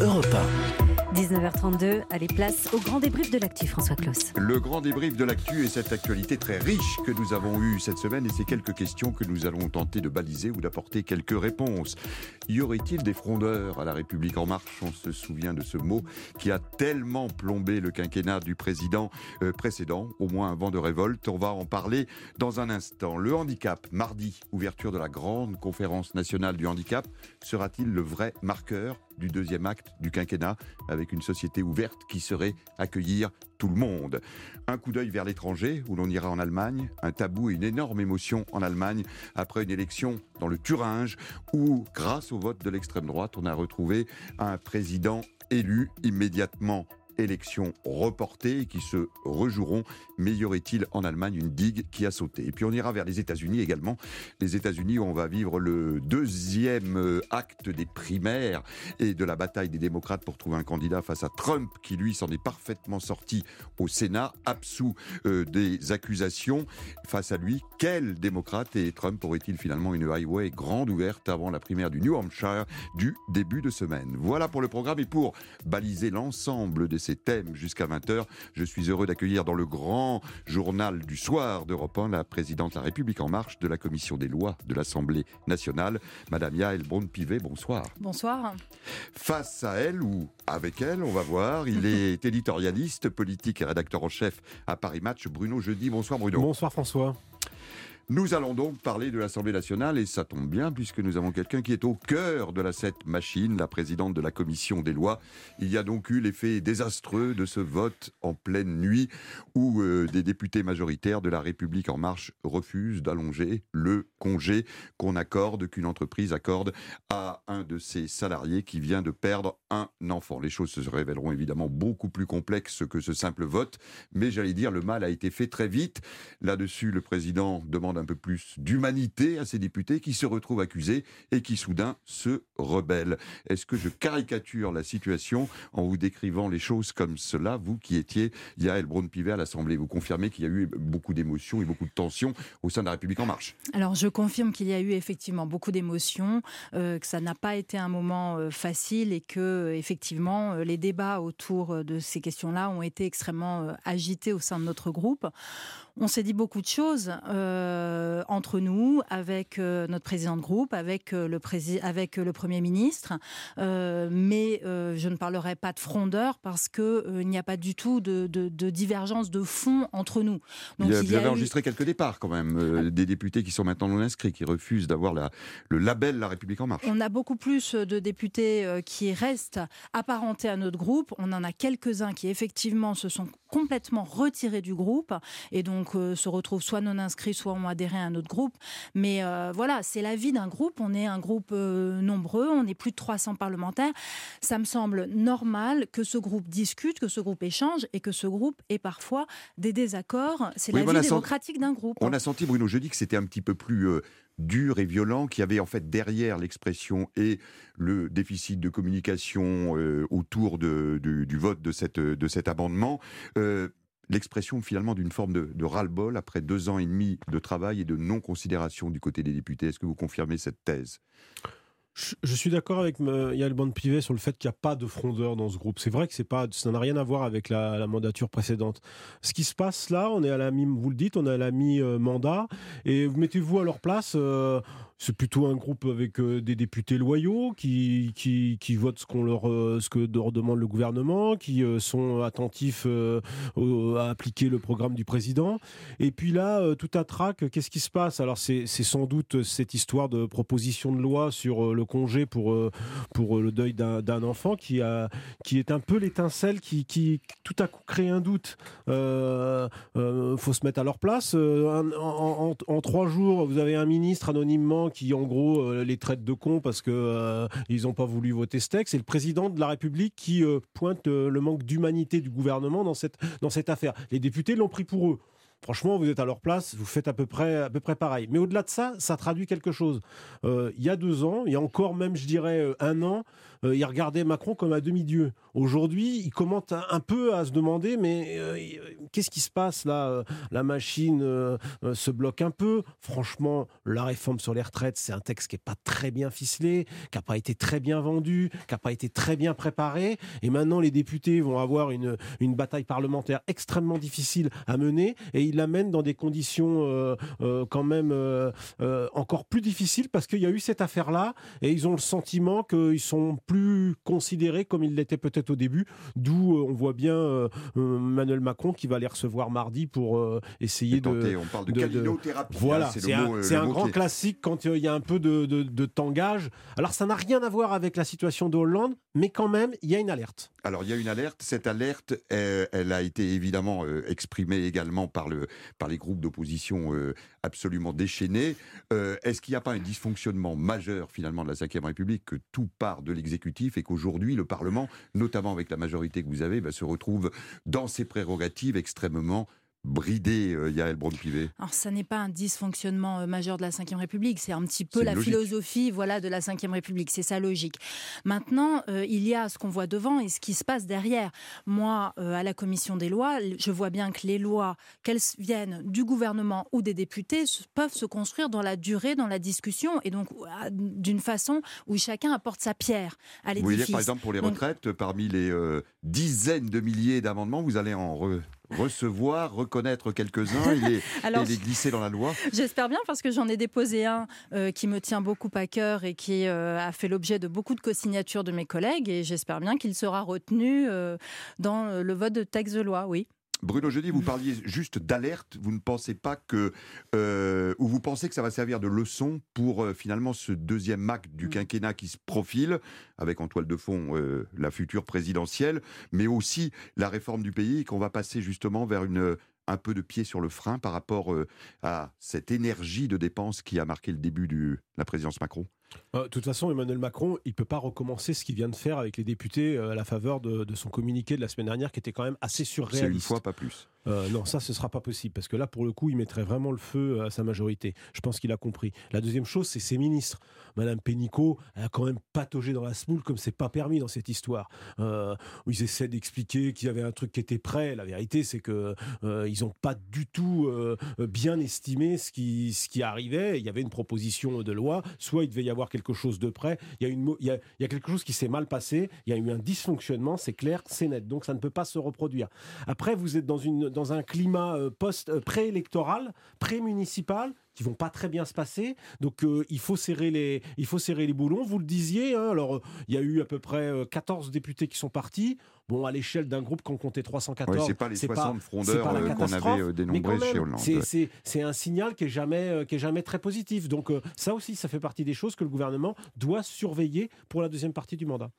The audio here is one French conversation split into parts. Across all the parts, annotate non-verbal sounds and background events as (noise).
Europe 1. 19h32, allez place au grand débrief de l'actu, François Claus. Le grand débrief de l'actu est cette actualité très riche que nous avons eue cette semaine et ces quelques questions que nous allons tenter de baliser ou d'apporter quelques réponses. Y aurait-il des frondeurs à la République en marche? On se souvient de ce mot qui a tellement plombé le quinquennat du président euh, précédent, au moins un vent de révolte. On va en parler dans un instant. Le handicap, mardi, ouverture de la grande conférence nationale du handicap, sera-t-il le vrai marqueur? Du deuxième acte du quinquennat avec une société ouverte qui serait accueillir tout le monde. Un coup d'œil vers l'étranger où l'on ira en Allemagne, un tabou et une énorme émotion en Allemagne après une élection dans le Thuringe où, grâce au vote de l'extrême droite, on a retrouvé un président élu immédiatement élections reportées qui se rejoueront. Mais y aurait-il en Allemagne une digue qui a sauté? Et puis on ira vers les États-Unis également. Les États-Unis où on va vivre le deuxième euh, acte des primaires et de la bataille des démocrates pour trouver un candidat face à Trump qui lui s'en est parfaitement sorti au Sénat, absous euh, des accusations. Face à lui, quel démocrate et Trump aurait-il finalement une highway grande ouverte avant la primaire du New Hampshire du début de semaine? Voilà pour le programme et pour baliser l'ensemble des ces thèmes jusqu'à 20h. Je suis heureux d'accueillir dans le grand journal du soir d'Europe 1 la présidente de la République en marche de la commission des lois de l'Assemblée nationale, Madame Yael Braun-Pivet. Bonsoir. Bonsoir. Face à elle ou avec elle, on va voir, il est (laughs) éditorialiste, politique et rédacteur en chef à Paris Match, Bruno Jeudi. Bonsoir Bruno. Bonsoir François. Nous allons donc parler de l'Assemblée nationale et ça tombe bien puisque nous avons quelqu'un qui est au cœur de la cette machine, la présidente de la commission des lois. Il y a donc eu l'effet désastreux de ce vote en pleine nuit où euh, des députés majoritaires de la République en marche refusent d'allonger le congé qu'on accorde, qu'une entreprise accorde à un de ses salariés qui vient de perdre un enfant. Les choses se révéleront évidemment beaucoup plus complexes que ce simple vote, mais j'allais dire le mal a été fait très vite. Là-dessus, le président demande un peu plus d'humanité à ces députés qui se retrouvent accusés et qui soudain se rebellent. Est-ce que je caricature la situation en vous décrivant les choses comme cela, vous qui étiez Yael Braun-Pivet à l'Assemblée? Vous confirmez qu'il y a eu beaucoup d'émotions et beaucoup de tensions au sein de la République en marche Alors je confirme qu'il y a eu effectivement beaucoup d'émotions, euh, que ça n'a pas été un moment euh, facile et que euh, effectivement les débats autour de ces questions-là ont été extrêmement agités au sein de notre groupe. On s'est dit beaucoup de choses euh, entre nous, avec euh, notre président de groupe, avec, euh, le, avec le Premier ministre, mais je ne parlerai pas de frondeur parce qu'il n'y a pas du tout de, divergence de fond entre nous. Donc, il vous avez enregistré quelques départs quand même, des députés qui sont maintenant non inscrits, qui refusent d'avoir le label La République en marche. On a beaucoup plus de députés qui restent apparentés à notre groupe. On en a quelques-uns qui effectivement se sont complètement retirés du groupe et donc donc euh, se retrouvent soit non inscrits, soit ont adhéré à un autre groupe. Mais euh, voilà, c'est la vie d'un groupe. On est un groupe euh, nombreux, on est plus de 300 parlementaires. Ça me semble normal que ce groupe discute, que ce groupe échange et que ce groupe ait parfois des désaccords. C'est la vie démocratique d'un groupe. On a senti, Bruno, je dis que c'était un petit peu plus dur et violent, qui avait en fait derrière l'expression et le déficit de communication autour du, vote de, cette, de cet amendement l'expression finalement d'une forme de, ras-le-bol après deux ans et demi de travail et de non-considération du côté des députés. Est-ce que vous confirmez cette thèse? Je, suis d'accord avec Yael Bande-Pivet sur le fait qu'il n'y a pas de frondeur dans ce groupe. C'est vrai que c'est pas, ça n'a rien à voir avec la, mandature précédente. Ce qui se passe là, on est à la mi, vous le dites, on est à la mi-mandat, et vous mettez-vous à leur place. Euh, c'est plutôt un groupe avec euh, des députés loyaux qui, qui, qui votent ce, qu'on leur, euh, ce que leur demande le gouvernement, qui euh, sont attentifs à appliquer le programme du président. Et puis là, tout à trac, qu'est-ce qui se passe? Alors c'est sans doute cette histoire de proposition de loi sur le congé pour, pour le deuil d'un enfant qui, a, qui est un peu l'étincelle qui, qui tout à coup crée un doute. Il faut se mettre à leur place. en, en trois jours, vous avez un ministre anonymement qui, en gros, euh, les traite de cons parce que euh, n'ont pas voulu voter ce texte. Et le président de la République qui euh, pointe le manque d'humanité du gouvernement dans cette, dans cette affaire. Les députés l'ont pris pour eux. Franchement, vous êtes à leur place, vous faites à peu près, à peu près pareil. Mais au-delà de ça, ça traduit quelque chose. il y a deux ans, il y a encore même, je dirais, un an, euh, il regardait Macron comme un demi-dieu. Aujourd'hui, il commente un, peu à se demander, mais euh, qu'est-ce qui se passe là La machine se bloque un peu. Franchement, la réforme sur les retraites, c'est un texte qui n'est pas très bien ficelé, qui n'a pas été très bien vendu, qui n'a pas été très bien préparé. Et maintenant, les députés vont avoir une, une bataille parlementaire extrêmement difficile à mener, et ils l'amènent dans des conditions quand même encore plus difficiles parce qu'il y a eu cette affaire-là, et ils ont le sentiment qu'ils sont plus considérés comme ils l'étaient peut-être au début, d'où euh, on voit bien euh, euh, Emmanuel Macron qui va les recevoir mardi pour essayer de... On parle de, de, Voilà, c'est un, grand classique quand il y a un peu de, de tangage. Alors ça n'a rien à voir avec la situation de Hollande, mais quand même, il y a une alerte. Alors il y a une alerte. Cette alerte, elle, a été évidemment exprimée également par, le, par les groupes d'opposition absolument déchaînés. Est-ce qu'il n'y a pas un dysfonctionnement majeur finalement de la Ve République, que tout part de et qu'aujourd'hui le Parlement, notamment avec la majorité que vous avez, bah, se retrouve dans ses prérogatives extrêmement bridé, euh, Yael Braun-Pivet Alors, ça n'est pas un dysfonctionnement euh, majeur de la Ve République, c'est un petit peu la philosophie voilà, de la Ve République, c'est sa logique. Maintenant, euh, il y a ce qu'on voit devant et ce qui se passe derrière. Moi, à la commission des lois, je vois bien que les lois, qu'elles viennent du gouvernement ou des députés, peuvent se construire dans la durée, dans la discussion, et donc d'une façon où chacun apporte sa pierre à l'édifice. Vous dire, par exemple, pour les retraites, parmi les dizaines de milliers d'amendements, vous allez en recevoir, reconnaître quelques-uns (laughs) et, les, glisser dans la loi J'espère bien parce que j'en ai déposé un euh, qui me tient beaucoup à cœur et qui euh, a fait l'objet de beaucoup de co-signatures de mes collègues et j'espère bien qu'il sera retenu euh, dans le vote de texte de loi, oui. Bruno Jeudi, vous parliez juste d'alerte. Vous ne pensez pas que, euh, ou vous pensez que ça va servir de leçon pour euh, finalement ce deuxième MAC du mm. quinquennat qui se profile, avec en toile de fond euh, la future présidentielle, mais aussi la réforme du pays, qu'on va passer justement vers une un peu de pied sur le frein par rapport à cette énergie de dépenses qui a marqué le début de la présidence Macron? De toute façon, Emmanuel Macron, il ne peut pas recommencer ce qu'il vient de faire avec les députés à la faveur de, de, son communiqué de la semaine dernière, qui était quand même assez surréaliste. C'est une fois, pas plus. Euh, non, ça, ce sera pas possible parce que là, pour le coup, il mettrait vraiment le feu à sa majorité. Je pense qu'il a compris. La deuxième chose, c'est ses ministres. Madame Pénicaud, elle a quand même pataugé dans la smoule comme c'est pas permis dans cette histoire. Euh, ils essaient d'expliquer qu'il y avait un truc qui était prêt. La vérité, c'est que euh, ils n'ont pas du tout bien estimé ce qui, ce qui arrivait. Il y avait une proposition de loi. Soit il devait y avoir quelque chose de prêt. Il y a quelque chose qui s'est mal passé. Il y a eu un dysfonctionnement. C'est clair, c'est net. Donc ça ne peut pas se reproduire. Après, vous êtes dans une dans un climat euh, post euh, préélectoral, pré-municipal qui vont pas très bien se passer. Donc euh, il faut serrer les il faut serrer les boulons. Vous le disiez. Hein. alors il y a eu à peu près 14 députés qui sont partis. Bon, à l'échelle d'un groupe qu'on comptait 314, ouais, c'est pas les 60 frondeurs qu'on avait dénombrés chez Hollande. C'est un signal qui est jamais qui est jamais très positif. Donc ça aussi, ça fait partie des choses que le gouvernement doit surveiller pour la deuxième partie du mandat.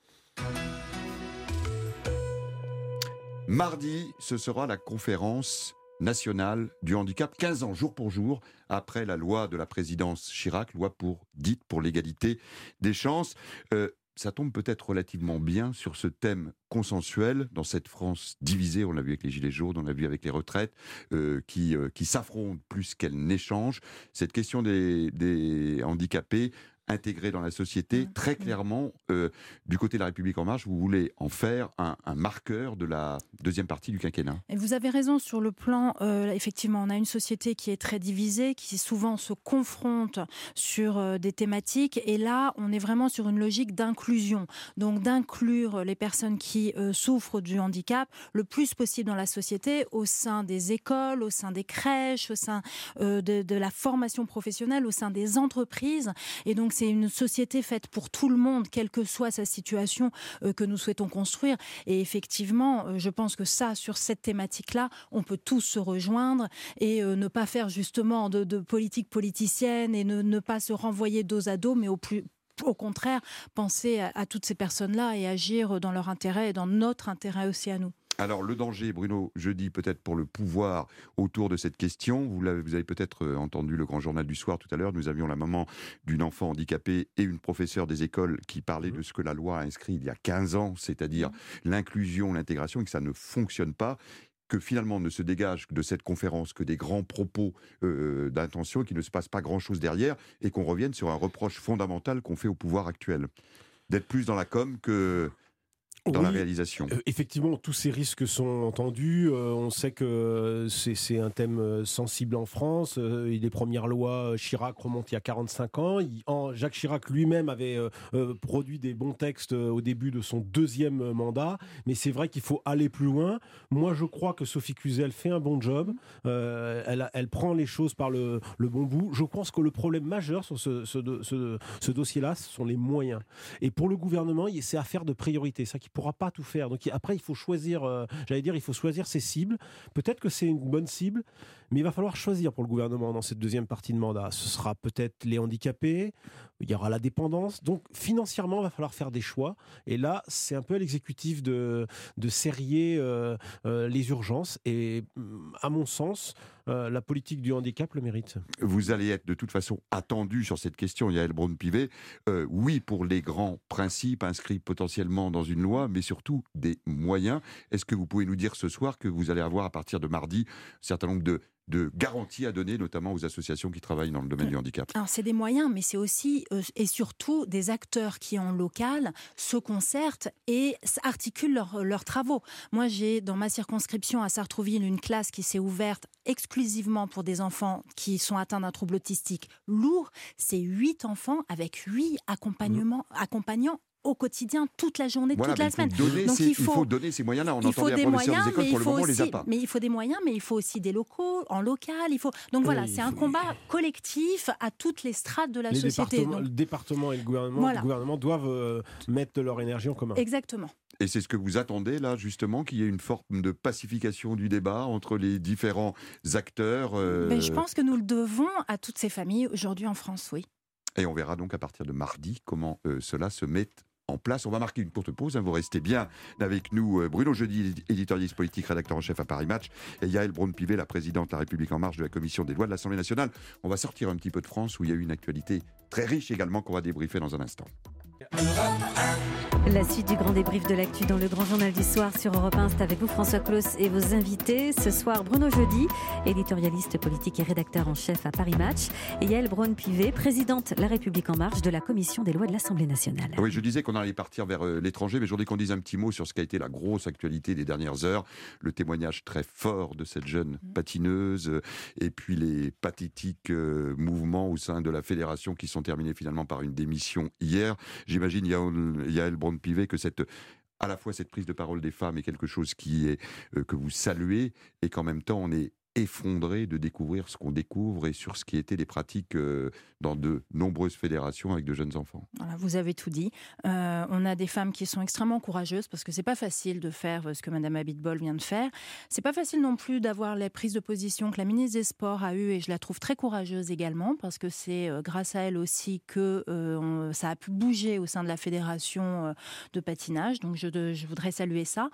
Mardi, ce sera la conférence nationale du handicap, 15 ans jour pour jour après la loi de la présidence Chirac, loi pour dite pour l'égalité des chances. Euh, ça tombe peut-être relativement bien sur ce thème consensuel dans cette France divisée. On l'a vu avec les gilets jaunes, on l'a vu avec les retraites euh, qui, euh, qui s'affrontent plus qu'elles n'échangent. Cette question des, des handicapés intégré dans la société. Mmh. Très mmh. clairement, euh, du côté de la République en marche, vous voulez en faire un, marqueur de la deuxième partie du quinquennat. Et vous avez raison sur le plan, euh, effectivement, on a une société qui est très divisée, qui souvent se confronte sur euh, des thématiques. Et là, on est vraiment sur une logique d'inclusion. Donc d'inclure les personnes qui souffrent du handicap le plus possible dans la société, au sein des écoles, au sein des crèches, au sein de, de la formation professionnelle, au sein des entreprises. Et donc c'est une société faite pour tout le monde, quelle que soit sa situation euh, que nous souhaitons construire. Et effectivement, euh, je pense que ça, sur cette thématique-là, on peut tous se rejoindre et euh, ne pas faire justement de, politique politicienne et ne, pas se renvoyer dos à dos, mais au plus au contraire, penser à toutes ces personnes-là et agir dans leur intérêt et dans notre intérêt aussi à nous. Alors le danger, Bruno, je dis peut-être pour le pouvoir autour de cette question, vous, avez, vous avez peut-être euh, entendu le grand journal du soir tout à l'heure, nous avions la maman d'une enfant handicapée et une professeure des écoles qui parlait mmh. de ce que la loi a inscrit il y a 15 ans, c'est-à-dire mmh. l'inclusion, l'intégration, et que ça ne fonctionne pas que finalement ne se dégage de cette conférence que des grands propos euh, d'intention, qu'il ne se passe pas grand-chose derrière, et qu'on revienne sur un reproche fondamental qu'on fait au pouvoir actuel. d'être plus dans la com que dans la réalisation. Euh, effectivement, tous ces risques sont entendus. Euh, on sait que c'est un thème euh, sensible en France. les premières lois Chirac remontent il y a 45 ans. Jacques Chirac lui-même avait produit des bons textes au début de son deuxième mandat. Mais c'est vrai qu'il faut aller plus loin. Moi, je crois que Sophie Cluzel fait un bon job. Elle, elle, prend les choses par le, bon bout. Je pense que le problème majeur sur ce, ce, dossier-là, ce sont les moyens. Et pour le gouvernement, c'est affaire de priorité. Ça qui pourra pas tout faire. Donc après, il faut choisir, euh, j'allais dire, il faut choisir ses cibles. Peut-être que c'est une bonne cible, mais il va falloir choisir pour le gouvernement dans cette deuxième partie de mandat. Ce sera peut-être les handicapés, il y aura la dépendance. Donc financièrement, il va falloir faire des choix. Et là, c'est un peu à l'exécutif de, de serrer euh, euh, les urgences. Et à mon sens, la politique du handicap le mérite. Vous allez être de toute façon attendu sur cette question, Yael Braun-Pivet. oui, pour les grands principes inscrits potentiellement dans une loi, mais surtout des moyens. Est-ce que vous pouvez nous dire ce soir que vous allez avoir à partir de mardi un certain nombre de de garanties à donner, notamment aux associations qui travaillent dans le domaine du handicap Alors, c'est des moyens, mais c'est aussi euh, et surtout des acteurs qui, en local, se concertent et articulent leurs travaux. Moi, j'ai dans ma circonscription à Sartrouville une classe qui s'est ouverte exclusivement pour des enfants qui sont atteints d'un trouble autistique lourd. C'est huit enfants avec huit accompagnements, accompagnants au quotidien, toute la journée, toute la semaine. Donc il faut, donner ces moyens-là. On il faut des moyens, mais il faut aussi, Mais il faut des moyens, mais il faut aussi des locaux, en local. Il faut. Donc voilà, c'est un combat collectif à toutes les strates de la société. Le département et le gouvernement, le gouvernement doivent euh, mettre leur énergie en commun. Exactement. Et c'est ce que vous attendez là, justement, qu'il y ait une forme de pacification du débat entre les différents acteurs. Euh, mais je pense que nous le devons à toutes ces familles aujourd'hui en France, oui. Et on verra donc à partir de mardi comment euh, cela se met en place. On va marquer une courte pause. Hein. vous restez bien avec nous. Euh, Bruno Jeudi, éditorialiste politique, rédacteur en chef à Paris Match. Et Yael Braun-Pivet, la présidente de la République En Marche de la Commission des lois de l'Assemblée nationale. On va sortir un petit peu de France où il y a eu une actualité très riche également qu'on va débriefer dans un instant. La suite du grand débrief de l'actu dans le grand journal du soir sur Europe 1, c'est avec vous François Claus et vos invités. Ce soir, Bruno Jeudi, éditorialiste politique et rédacteur en chef à Paris Match, et Yael Braun-Pivet, présidente La République en marche de la Commission des lois de l'Assemblée nationale. Oui, je disais qu'on allait partir vers euh, l'étranger, mais je voudrais qu'on dise un petit mot sur ce qui a été la grosse actualité des dernières heures, le témoignage très fort de cette jeune mm. patineuse, euh, et puis les pathétiques euh, mouvements au sein de la fédération qui sont terminés finalement par une démission hier. J'imagine, Yael Braun-Pivet, que cette à la fois cette prise de parole des femmes est quelque chose qui est euh, que vous saluez et qu'en même temps on est effondré de découvrir ce qu'on découvre et sur ce qui étaient les pratiques euh, dans de nombreuses fédérations avec de jeunes enfants. Vous avez tout dit. Euh, on a des femmes qui sont extrêmement courageuses parce que c'est pas facile de faire euh, ce que Madame Abitbol vient de faire. C'est pas facile non plus d'avoir les prises de position que la ministre des Sports a eues et je la trouve très courageuse également parce que c'est grâce à elle aussi que ça a pu bouger au sein de la fédération de patinage. Donc je, voudrais saluer ça.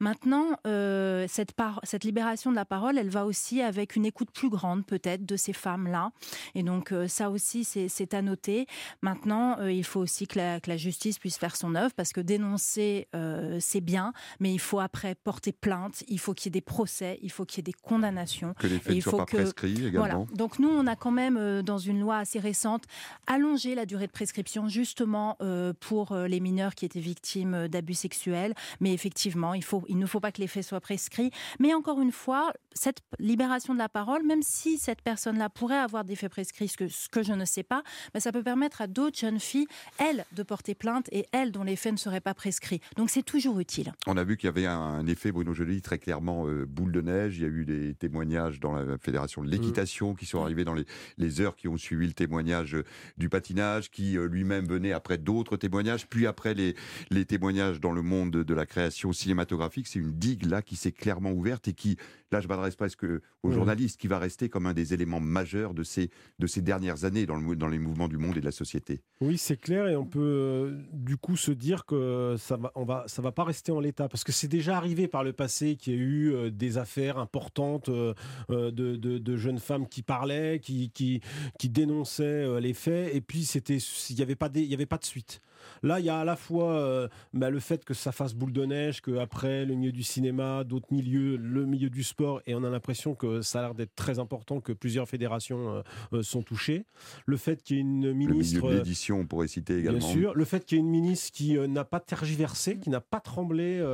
Maintenant, cette libération de la parole, elle va aussi avec une écoute plus grande peut-être de ces femmes-là. Et donc euh, ça aussi, c'est à noter. Maintenant, euh, il faut aussi que la, justice puisse faire son œuvre parce que dénoncer, euh, c'est bien, mais il faut après porter plainte, il faut qu'il y ait des procès, il faut qu'il y ait des condamnations. Que les faits ne soient pas prescrits également. Voilà. Donc nous, on a quand même, dans une loi assez récente, allongé la durée de prescription justement pour les mineurs qui étaient victimes d'abus sexuels. Mais effectivement, il, faut, il ne faut pas que les faits soient prescrits. Mais encore une fois, cette libération de la parole, même si cette personne-là pourrait avoir des faits prescrits, ce que, ce que je ne sais pas, mais ça peut permettre à d'autres jeunes filles, elles, de porter plainte et elles, dont les faits ne seraient pas prescrits. Donc c'est toujours utile. On a vu qu'il y avait un effet, Bruno Joly, très clairement euh, boule de neige. Il y a eu des témoignages dans la Fédération de l'équitation qui sont arrivés dans les, les, heures qui ont suivi le témoignage euh, du patinage, qui euh, lui-même venait après d'autres témoignages, puis après les, les témoignages dans le monde de la création cinématographique. C'est une digue là qui s'est clairement ouverte et qui, là je m'adresse presque aux journalistes, qui va rester comme un des éléments majeurs de ces, de ces dernières années dans, le, dans les mouvements du monde et de la société. Oui, c'est clair, et on peut euh, du coup se dire que ça va, on va, ça va pas rester en l'état, parce que c'est déjà arrivé par le passé qu'il y a eu euh, des affaires importantes euh, de, de, jeunes femmes qui parlaient, qui, qui, qui dénonçaient les faits, et puis c'était, il n'y avait pas, y avait pas de suite. Là, il y a à la fois bah, le fait que ça fasse boule de neige, qu'après le milieu du cinéma, d'autres milieux, le milieu du sport, et on a l'impression que ça a l'air d'être très important, que plusieurs fédérations sont touchées. Le fait qu'il y ait une ministre... Le milieu de l'édition, on pourrait citer également. Bien sûr. Le fait qu'il y ait une ministre qui n'a pas tergiversé, qui n'a pas tremblé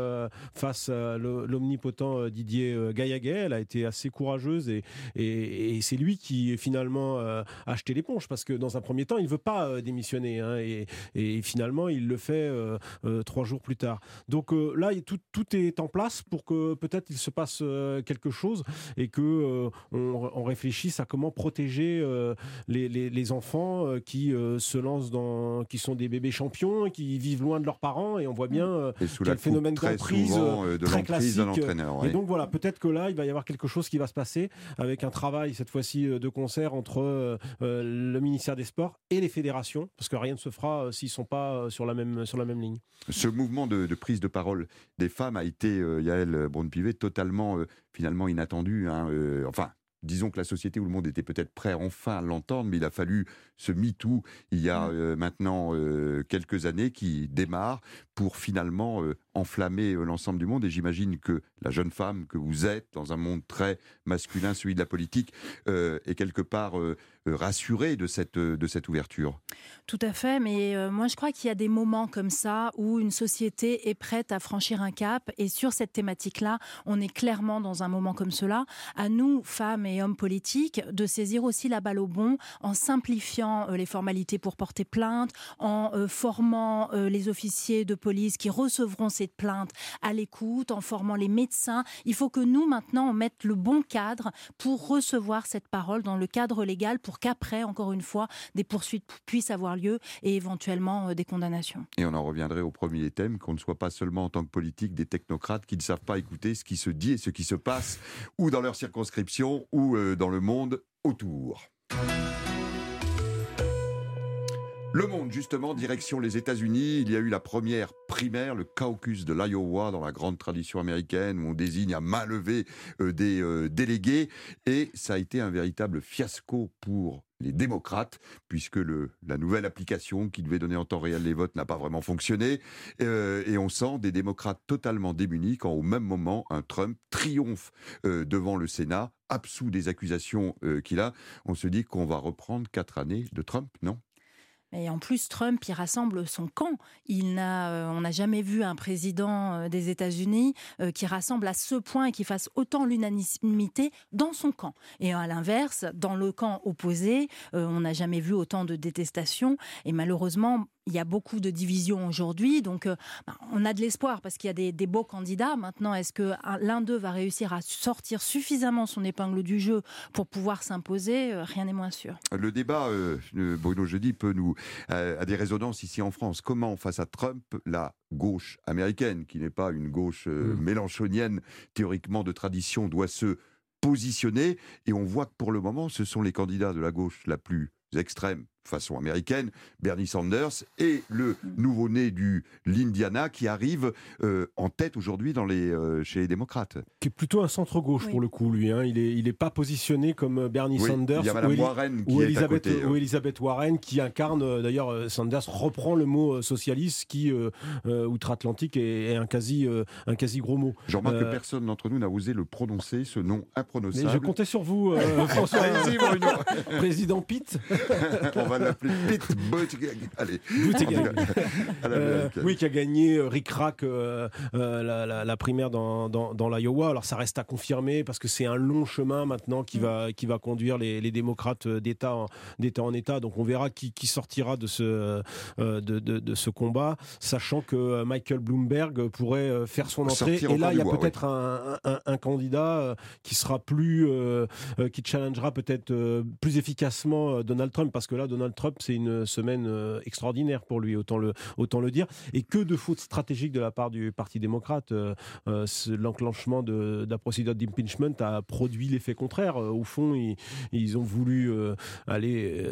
face à l'omnipotent Didier Gaillaguet. Elle a été assez courageuse et, et, c'est lui qui finalement a acheté l'éponge parce que dans un premier temps, il ne veut pas démissionner hein, et, et, finalement, il le fait trois jours plus tard. Donc là, tout, tout, est en place pour que peut-être il se passe quelque chose et que on, réfléchisse à comment protéger les, les, enfants qui se lancent dans, qui sont des bébés champions, qui vivent loin de leurs parents et on voit bien quel phénomène d'emprise très classique. Et donc voilà, peut-être que là, il va y avoir quelque chose qui va se passer avec un travail cette fois-ci de concert entre le ministère des Sports et les fédérations, parce que rien ne se fera s'ils sont pas sur la même sur la même ligne. Ce mouvement de, prise de parole des femmes a été, Yael Braun-Pivet, totalement finalement inattendu. Hein, enfin, disons que la société où le monde était peut-être prêt enfin à l'entendre, mais il a fallu ce MeToo il y a mmh. maintenant quelques années qui démarre pour finalement enflammer l'ensemble du monde. Et j'imagine que la jeune femme que vous êtes, dans un monde très masculin, celui de la politique, est quelque part rassurée de cette, de cette ouverture. Tout à fait, mais moi je crois qu'il y a des moments comme ça où une société est prête à franchir un cap. Et sur cette thématique-là, on est clairement dans un moment comme cela. À nous, femmes et hommes politiques, de saisir aussi la balle au bon en simplifiant les formalités pour porter plainte, en formant les officiers de police qui recevront cette plainte à l'écoute, en formant les médecins. Il faut que nous, maintenant, on mette le bon cadre pour recevoir cette parole dans le cadre légal pour qu'après, encore une fois, des poursuites puissent avoir lieu et éventuellement euh, des condamnations. Et on en reviendrait au premier thème, qu'on ne soit pas seulement en tant que politique des technocrates qui ne savent pas écouter ce qui se dit et ce qui se passe, ou dans leur circonscription, ou euh, dans le monde autour. Le Monde, justement, direction les États-Unis. Il y a eu la première primaire, le caucus de l'Iowa, dans la grande tradition américaine, où on désigne à main levée euh, des euh, délégués. Et ça a été un véritable fiasco pour les démocrates, puisque la nouvelle application qui devait donner en temps réel les votes n'a pas vraiment fonctionné. Et on sent des démocrates totalement démunis quand, au même moment, un Trump triomphe devant le Sénat, absous des accusations qu'il a. On se dit qu'on va reprendre quatre années de Trump, non? Et en plus, Trump, il rassemble son camp. Il n'a, euh, on n'a jamais vu un président euh, des États-Unis euh, qui rassemble à ce point et qui fasse autant l'unanimité dans son camp. Et à l'inverse, dans le camp opposé, on n'a jamais vu autant de détestation. Et malheureusement, il y a beaucoup de divisions aujourd'hui, donc euh, bah, on a de l'espoir parce qu'il y a des, beaux candidats. Maintenant, est-ce que l'un d'eux va réussir à sortir suffisamment son épingle du jeu pour pouvoir s'imposer euh, Rien n'est moins sûr. Le débat, euh, Bruno Jeudi, peut nous a des résonances ici en France. Comment, face à Trump, la gauche américaine, qui n'est pas une gauche mmh. mélanchonienne théoriquement de tradition, doit se positionner? Et on voit que pour le moment, ce sont les candidats de la gauche la plus extrême façon américaine, Bernie Sanders et le nouveau-né du l'Indiana qui arrive euh, en tête aujourd'hui dans les euh, chez les démocrates. Qui est plutôt un centre gauche pour le coup lui. Hein. Il est il est pas positioné comme euh, Bernie Sanders. Ou, Warren qui Elizabeth, à côté, ou Elizabeth Warren qui incarne d'ailleurs Sanders reprend le mot socialiste qui outre-Atlantique est, un quasi un quasi gros mot. Je remarque que personne d'entre nous n'a osé le prononcer ce nom imprononçable. Mais je comptais sur vous (laughs) François. Président Pitt. (laughs) va l'appeler Pete Allez. Euh, oui, qui a gagné euh, Rick Rack euh, la, primaire dans, dans, l'Iowa. Alors ça reste à confirmer parce que c'est un long chemin maintenant qui va, qui va conduire les, démocrates d'État en, d'État en État. Donc on verra qui, qui sortira de ce, de, de, ce combat, sachant que Michael Bloomberg pourrait faire son entrée. Et là, il y a peut-être un, un, candidat qui sera plus, qui challengera peut-être plus efficacement Donald Trump parce que là, Donald Donald Trump, c'est une semaine euh, extraordinaire pour lui, autant le, autant le dire. Et que de fautes stratégiques de la part du Parti démocrate. Euh, euh, l'enclenchement de, la procédure d'impeachment a produit l'effet contraire. Au fond, ils, ont voulu aller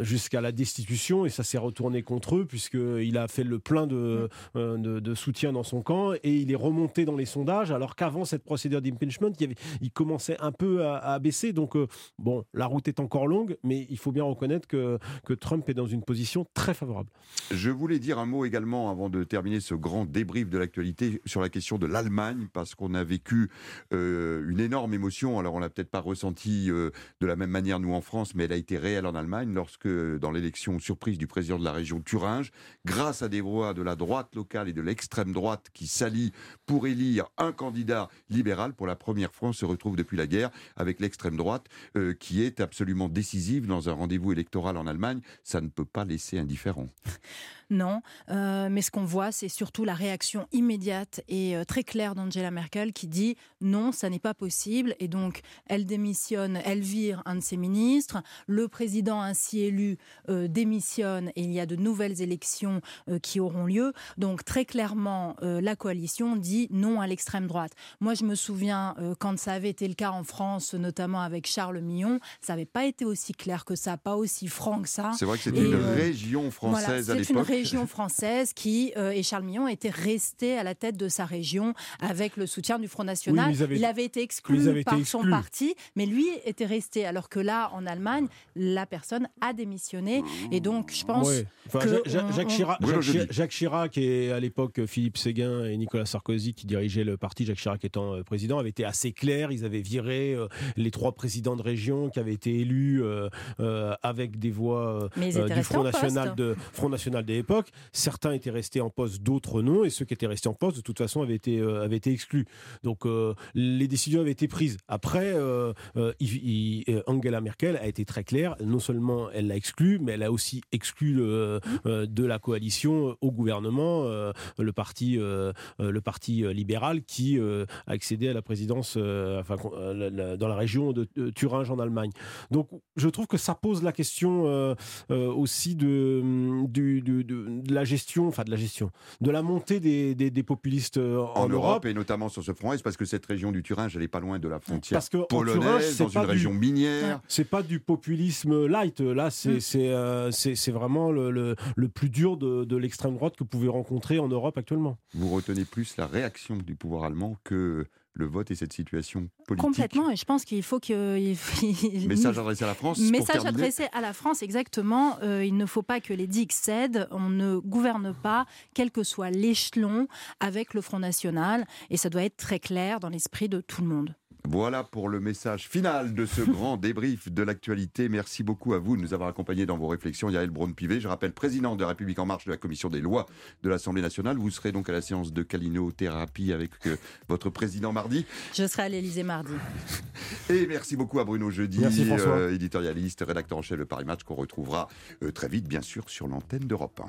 jusqu'à la destitution et ça s'est retourné contre eux puisqu'il a fait le plein de, de, soutien dans son camp et il est remonté dans les sondages alors qu'avant cette procédure d'impeachment, il, il, commençait un peu à, à baisser. Donc, bon, la route est encore longue, mais il faut bien reconnaître que que, que Trump est dans une position très favorable. Je voulais dire un mot également avant de terminer ce grand débrief de l'actualité sur la question de l'Allemagne, parce qu'on a vécu euh, une énorme émotion. Alors on l'a peut-être pas ressenti euh, de la même manière nous en France, mais elle a été réelle en Allemagne lorsque dans l'élection surprise du président de la région Thuringe, grâce à des voix de la droite locale et de l'extrême droite qui s'allient pour élire un candidat libéral pour la première fois, on se retrouve depuis la guerre avec l'extrême droite euh, qui est absolument décisive dans un rendez-vous électoral en Allemagne. Ça ne peut pas laisser indifférent. (laughs) Non, euh, mais ce qu'on voit, c'est surtout la réaction immédiate et euh, très claire d'Angela Merkel qui dit non, ça n'est pas possible. Et donc, elle démissionne, elle vire un de ses ministres. Le président ainsi élu euh, démissionne et il y a de nouvelles élections qui auront lieu. Donc, très clairement, la coalition dit non à l'extrême droite. Moi, je me souviens quand ça avait été le cas en France, notamment avec Charles Millon, ça n'avait pas été aussi clair que ça, pas aussi franc que ça. C'est vrai que c'était une région française à l'époque région française qui, euh, et Charles Millon, était resté à la tête de sa région avec le soutien du Front National. il avait été exclu par son parti, mais lui était resté. Alors que là, en Allemagne, la personne a démissionné. Et donc, je pense que. Jacques, Chirac, Jacques, Chirac, et à l'époque Philippe Séguin et Nicolas Sarkozy qui dirigeaient le parti, Jacques Chirac étant euh, président, avaient été assez clairs. Ils avaient viré euh, les trois présidents de région qui avaient été élus avec des voix du Front National, de, Front National des Certains étaient restés en poste, d'autres non. Et ceux qui étaient restés en poste, de toute façon, avaient été, euh, exclus. Donc euh, les décisions avaient été prises. Après, euh, Angela Merkel a été très claire. Non seulement elle l'a exclu, mais elle a aussi exclu de la coalition au gouvernement le parti, libéral qui a accédé à la présidence dans la région de Thuringe en Allemagne. Donc je trouve que ça pose la question aussi de, de la gestion, enfin de la gestion, de la montée des, des, populistes euh, en, Europe. et notamment sur ce front est parce que cette région du Thuringe, elle n'est pas loin de la frontière parce que polonaise, dans une région minière. C'est pas du populisme light. Là, c'est mm. euh, c'est vraiment le, le, plus dur de, de l'extrême droite que vous pouvez rencontrer en Europe actuellement. Vous retenez plus la réaction du pouvoir allemand que le vote et cette situation politique. Complètement, et je pense qu'il faut que... Message adressé à la France. Message adressé à la France, exactement. Euh, il ne faut pas que les digues cèdent. On ne gouverne pas, quel que soit l'échelon, avec le Front National. Et ça doit être très clair dans l'esprit de tout le monde. Voilà pour le message final de ce (laughs) grand débrief de l'actualité. Merci beaucoup à vous de nous avoir accompagnés dans vos réflexions. Yael Braun-Pivet, je rappelle, président de la République En Marche de la Commission des lois de l'Assemblée nationale. Vous serez donc à la séance de calinothérapie avec euh, votre président mardi. Je serai à l'Elysée mardi. (laughs) Et merci beaucoup à Bruno Jeudi, euh, éditorialiste, rédacteur en chef de Paris Match, qu'on retrouvera euh, très vite, bien sûr, sur l'antenne d'Europe 1.